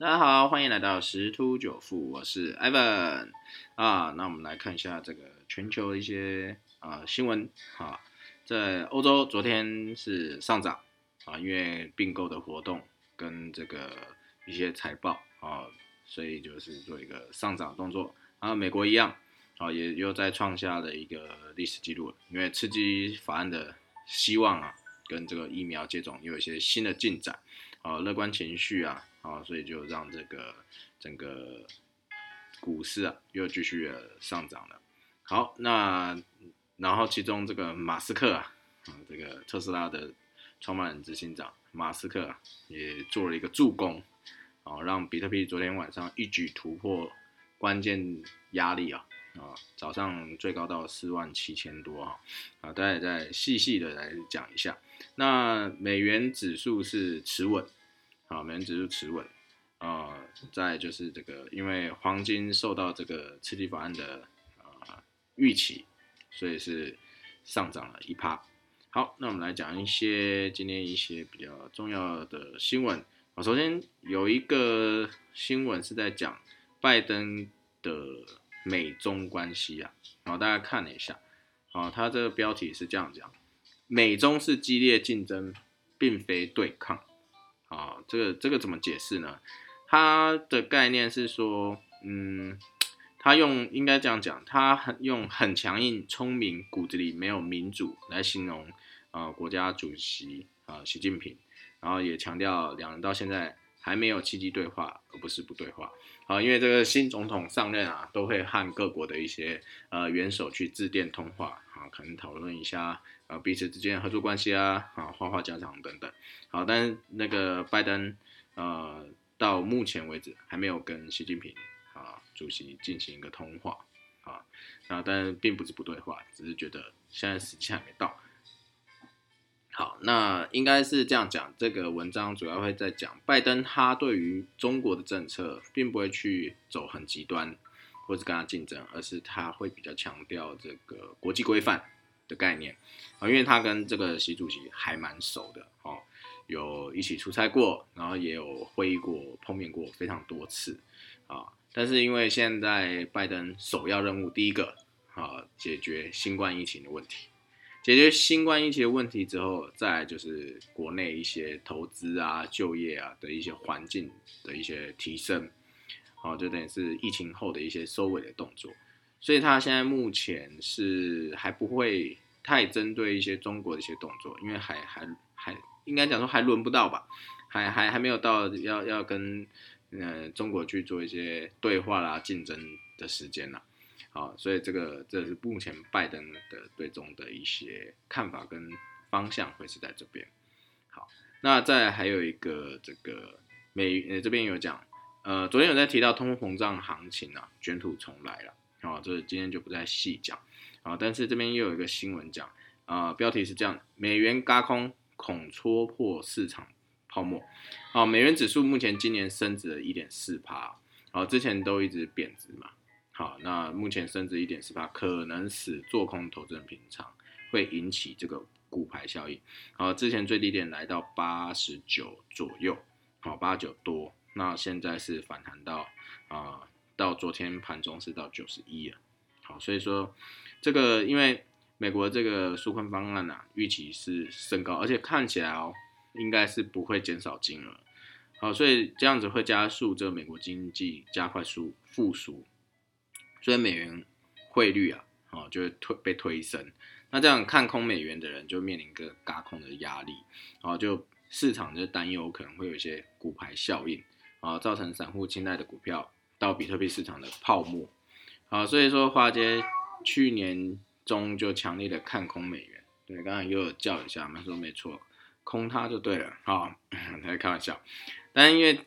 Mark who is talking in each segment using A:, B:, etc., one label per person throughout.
A: 大家好，欢迎来到十突九富，我是 Ivan 啊。那我们来看一下这个全球的一些啊新闻啊，在欧洲昨天是上涨啊，因为并购的活动跟这个一些财报啊，所以就是做一个上涨动作。啊，美国一样啊，也又在创下了一个历史记录，因为刺激法案的希望啊，跟这个疫苗接种又有一些新的进展啊，乐观情绪啊。啊，所以就让这个整个股市啊又继续的上涨了。好，那然后其中这个马斯克啊，啊这个特斯拉的创办人执行长马斯克啊，也做了一个助攻，啊让比特币昨天晚上一举突破关键压力啊，啊早上最高到四万七千多啊，啊大家再细细的来讲一下。那美元指数是持稳。啊，美元指数持稳，啊，再就是这个，因为黄金受到这个刺激法案的啊预期，所以是上涨了一趴。好，那我们来讲一些今天一些比较重要的新闻啊。首先有一个新闻是在讲拜登的美中关系啊，然后大家看了一下，啊，它这个标题是这样讲：美中是激烈竞争，并非对抗。啊，这个这个怎么解释呢？它的概念是说，嗯，他用应该这样讲，他很用很强硬、聪明、骨子里没有民主来形容啊国家主席啊习近平，然后也强调两人到现在还没有积极对话，而不是不对话。啊，因为这个新总统上任啊，都会和各国的一些呃元首去致电通话啊，可能讨论一下。啊，彼此之间合作关系啊，啊，花花家常等等，好，但那个拜登，呃，到目前为止还没有跟习近平啊主席进行一个通话，啊，啊，但并不是不对话，只是觉得现在时机还没到。好，那应该是这样讲，这个文章主要会在讲拜登他对于中国的政策，并不会去走很极端，或者跟他竞争，而是他会比较强调这个国际规范。的概念啊，因为他跟这个习主席还蛮熟的哦，有一起出差过，然后也有会议过、碰面过非常多次啊。但是因为现在拜登首要任务第一个啊，解决新冠疫情的问题，解决新冠疫情的问题之后，再就是国内一些投资啊、就业啊的一些环境的一些提升，好，就等于是疫情后的一些收尾的动作。所以他现在目前是还不会太针对一些中国的一些动作，因为还还还应该讲说还轮不到吧，还还还没有到要要跟呃中国去做一些对话啦、竞争的时间啦。好，所以这个这是目前拜登的对中的一些看法跟方向会是在这边。好，那再还有一个这个美呃这边有讲，呃昨天有在提到通货膨胀行情啊，卷土重来了。啊，这今天就不再细讲啊。但是这边又有一个新闻讲啊，标题是这样：美元嘎空，恐戳破市场泡沫。啊，美元指数目前今年升值了一点四帕，啊，之前都一直贬值嘛。好，那目前升值一点四帕，可能使做空投资人平仓，会引起这个股牌效应。好，之前最低点来到八十九左右，好，八九多，那现在是反弹到啊。到昨天盘中是到九十一了，好，所以说这个因为美国这个纾困方案呐，预期是升高，而且看起来哦，应该是不会减少金额，好，所以这样子会加速这个美国经济加快复复苏，所以美元汇率啊，哦就会推被推升，那这样看空美元的人就面临一个嘎空的压力，然后就市场就担忧可能会有一些股牌效应，啊，造成散户青睐的股票。到比特币市场的泡沫，好，所以说华尔街去年中就强烈的看空美元，对，刚才又有叫一下，没说没错，空它就对了，啊，他 在开玩笑，但因为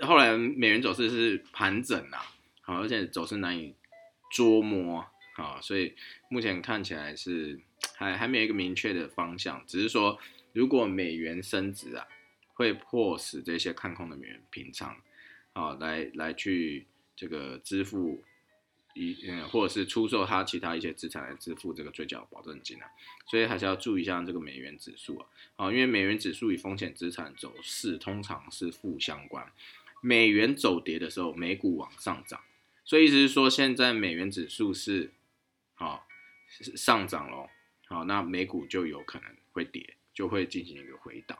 A: 后来美元走势是盘整啊，好，而且走势难以捉摸，啊，所以目前看起来是还还没有一个明确的方向，只是说如果美元升值啊，会迫使这些看空的美元平仓。啊，来来去这个支付一嗯，或者是出售它其他一些资产来支付这个追缴保证金啊，所以还是要注意一下这个美元指数啊，啊，因为美元指数与风险资产走势通常是负相关，美元走跌的时候，美股往上涨。所以意思是说，现在美元指数是好上涨咯。好，那美股就有可能会跌，就会进行一个回档。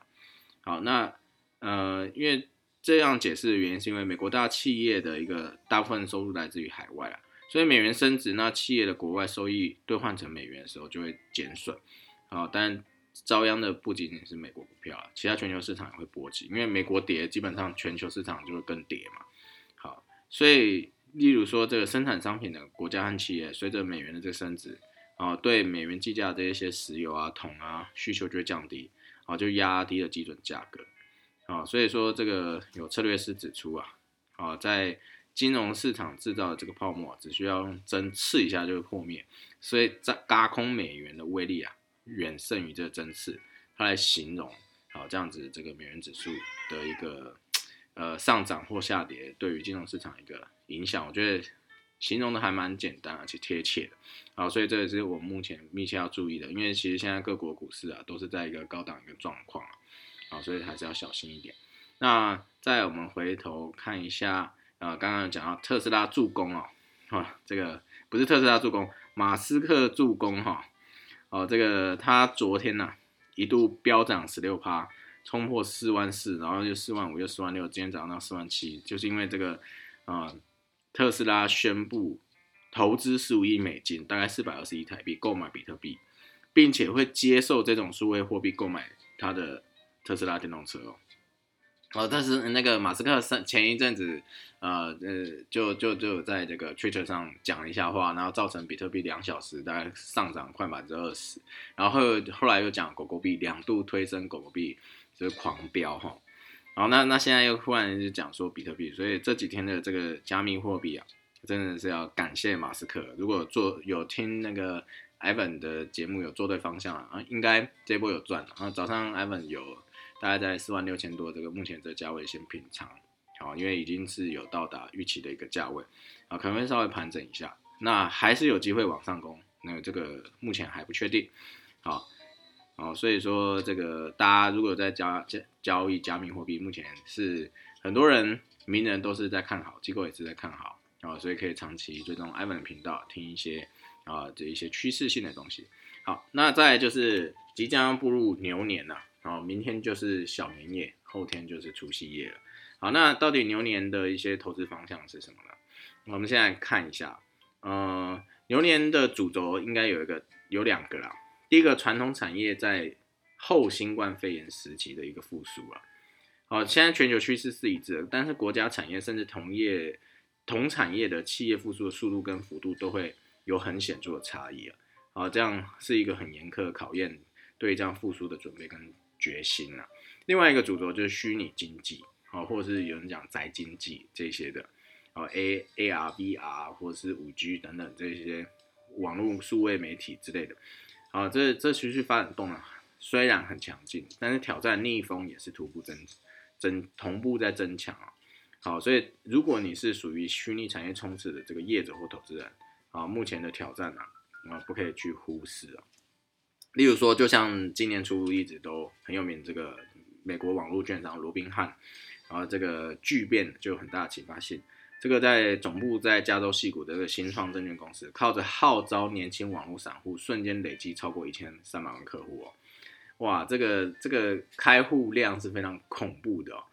A: 好，那呃，因为这样解释的原因，是因为美国大企业的一个大部分收入来自于海外啊，所以美元升值，那企业的国外收益兑换成美元的时候就会减损。啊，但遭殃的不仅仅是美国股票啊，其他全球市场也会波及，因为美国跌，基本上全球市场就会更跌嘛。好，所以。例如说，这个生产商品的国家和企业，随着美元的这个升值，啊，对美元计价这一些石油啊、铜啊需求就会降低，啊，就压低了基准价格，啊，所以说这个有策略师指出啊，啊，在金融市场制造的这个泡沫，只需要用针刺一下就会破灭，所以在嘎空美元的威力啊，远胜于这个针刺，它来形容，好这样子这个美元指数的一个呃上涨或下跌，对于金融市场一个。影响，我觉得形容的还蛮简单而且贴切的，好，所以这也是我目前密切要注意的，因为其实现在各国股市啊都是在一个高档一个状况，所以还是要小心一点。那再我们回头看一下，呃，刚刚讲到特斯拉助攻哦，哈，这个不是特斯拉助攻，马斯克助攻哈，哦，这个他昨天呢一度飙涨十六趴，冲破四万四，然后又四万五，又四万六，今天涨到四万七，就是因为这个啊。特斯拉宣布投资十五亿美金，大概四百二十亿台币购买比特币，并且会接受这种数位货币购买他的特斯拉电动车哦。哦，但是那个马斯克上前一阵子，呃呃，就就就在这个 Twitter 上讲了一下话，然后造成比特币两小时大概上涨快百分之二十，然后后来又讲狗狗币两度推升狗狗币就是狂飙哈。好，那那现在又忽然就讲说比特币，所以这几天的这个加密货币啊，真的是要感谢马斯克。如果做有听那个 Evan 的节目，有做对方向啊，应该这波有赚。啊，早上 Evan 有大概在四万六千多这个目前这个价位先平仓，好，因为已经是有到达预期的一个价位，啊，可能会稍微盘整一下，那还是有机会往上攻，那这个目前还不确定，好。哦，所以说这个大家如果在交交交易加密货币，目前是很多人名人都是在看好，机构也是在看好，啊，所以可以长期追踪 Ivan 的频道，听一些啊这一些趋势性的东西。好，那再就是即将步入牛年了，好明天就是小年夜，后天就是除夕夜了。好，那到底牛年的一些投资方向是什么呢？我们现在看一下，呃，牛年的主轴应该有一个有两个啦。第一个传统产业在后新冠肺炎时期的一个复苏啊，好，现在全球趋势是一致的，但是国家产业甚至同业同产业的企业复苏的速度跟幅度都会有很显著的差异啊，好，这样是一个很严苛的考验，对这样复苏的准备跟决心啊。另外一个主轴就是虚拟经济，啊，或者是有人讲宅经济这些的，哦，A A R V R 或者是五 G 等等这些网络数位媒体之类的。啊，这这持续发展动能虽然很强劲，但是挑战逆风也是徒步增增同步在增强啊。好，所以如果你是属于虚拟产业冲刺的这个业者或投资人啊，目前的挑战啊啊不可以去忽视啊。例如说，就像今年初一直都很有名这个美国网络券商罗宾汉，然后这个巨变就有很大的启发性。这个在总部在加州西谷的这个新创证券公司，靠着号召年轻网络散户，瞬间累积超过一千三百万客户哦，哇，这个这个开户量是非常恐怖的哦，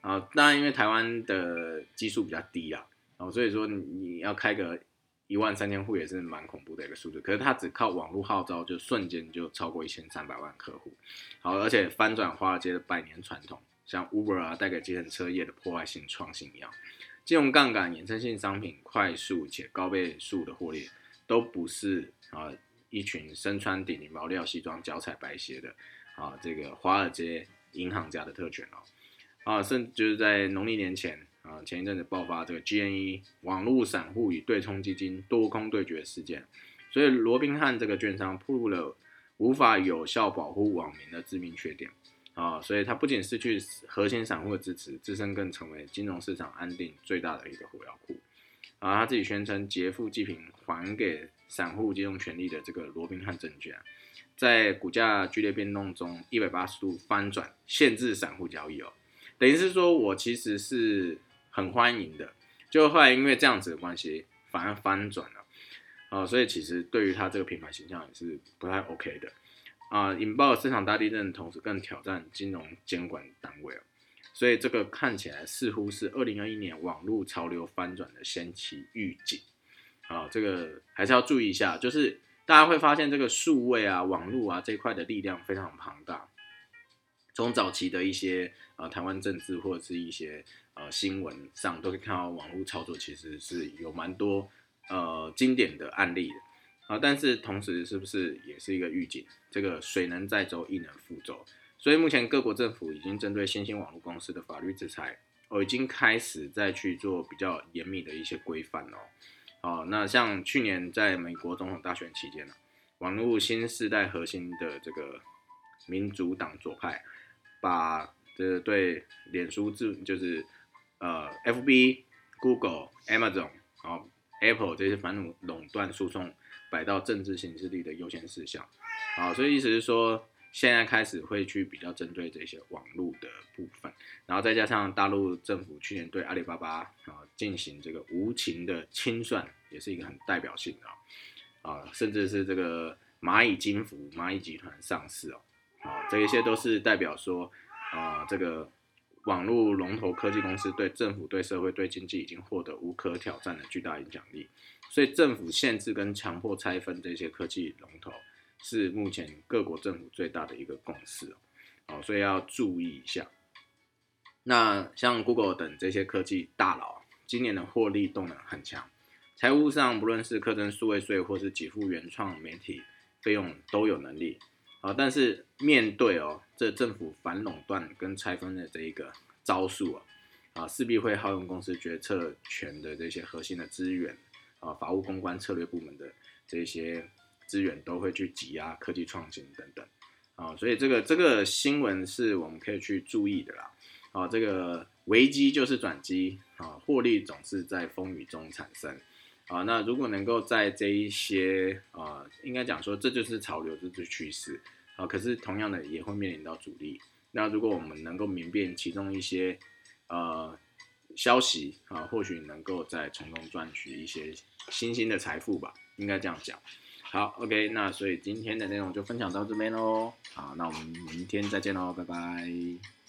A: 啊，当然因为台湾的基数比较低啊，哦，所以说你要开个一万三千户也是蛮恐怖的一个数字，可是他只靠网络号召就瞬间就超过一千三百万客户，好，而且翻转华尔街的百年传统，像 Uber 啊带给计程车业的破坏性创新一样。金融杠杆、衍生性商品快速且高倍数的获利，都不是啊一群身穿顶级毛料西装、脚踩白鞋的啊这个华尔街银行家的特权哦啊，甚至就是在农历年前啊前一阵子爆发这个 GNE 网络散户与对冲基金多空对决事件，所以罗宾汉这个券商暴露了无法有效保护网民的致命缺点。啊，所以它不仅失去核心散户的支持，自身更成为金融市场安定最大的一个火药库。啊，他自己宣称劫富济贫，还给散户金融权利的这个罗宾汉证券，在股价剧烈变动中，一百八十度翻转，限制散户交易哦。等于是说我其实是很欢迎的。就后来因为这样子的关系，反而翻转了，啊，所以其实对于他这个品牌形象也是不太 OK 的，啊，引爆市场大地震的，同时更挑战金融监管单位所以这个看起来似乎是二零二一年网络潮流翻转的先期预警，啊，这个还是要注意一下，就是大家会发现这个数位啊、网络啊这块的力量非常庞大。从早期的一些呃台湾政治或者是一些呃新闻上，都可以看到网络操作其实是有蛮多呃经典的案例的啊。但是同时是不是也是一个预警？这个水能载舟，亦能覆舟。所以目前各国政府已经针对新兴网络公司的法律制裁，哦，已经开始在去做比较严密的一些规范哦。哦，那像去年在美国总统大选期间呢，网络新时代核心的这个民主党左派，把这对脸书自就是呃 FB、Google、Amazon、然后 Apple 这些反垄断诉讼摆到政治形势力的优先事项，啊，所以意思是说。现在开始会去比较针对这些网络的部分，然后再加上大陆政府去年对阿里巴巴啊进行这个无情的清算，也是一个很代表性的啊，甚至是这个蚂蚁金服、蚂蚁集团上市哦，啊，这一些都是代表说啊，这个网络龙头科技公司对政府、对社会、对经济已经获得无可挑战的巨大影响力，所以政府限制跟强迫拆分这些科技龙头。是目前各国政府最大的一个共识哦，所以要注意一下。那像 Google 等这些科技大佬，今年的获利动能很强，财务上不论是课征数位税或是给付原创媒体费用都有能力啊。但是面对哦这政府反垄断跟拆分的这一个招数啊，啊势必会耗用公司决策权的这些核心的资源啊，法务公关策略部门的这些。资源都会去挤压科技创新等等，啊，所以这个这个新闻是我们可以去注意的啦，啊，这个危机就是转机，啊，获利总是在风雨中产生，啊，那如果能够在这一些，啊，应该讲说这就是潮流，这是趋势，啊，可是同样的也会面临到阻力，那如果我们能够明辨其中一些，呃，消息，啊，或许能够在从中赚取一些新兴的财富吧，应该这样讲。好，OK，那所以今天的内容就分享到这边喽。好，那我们明天再见喽，拜拜。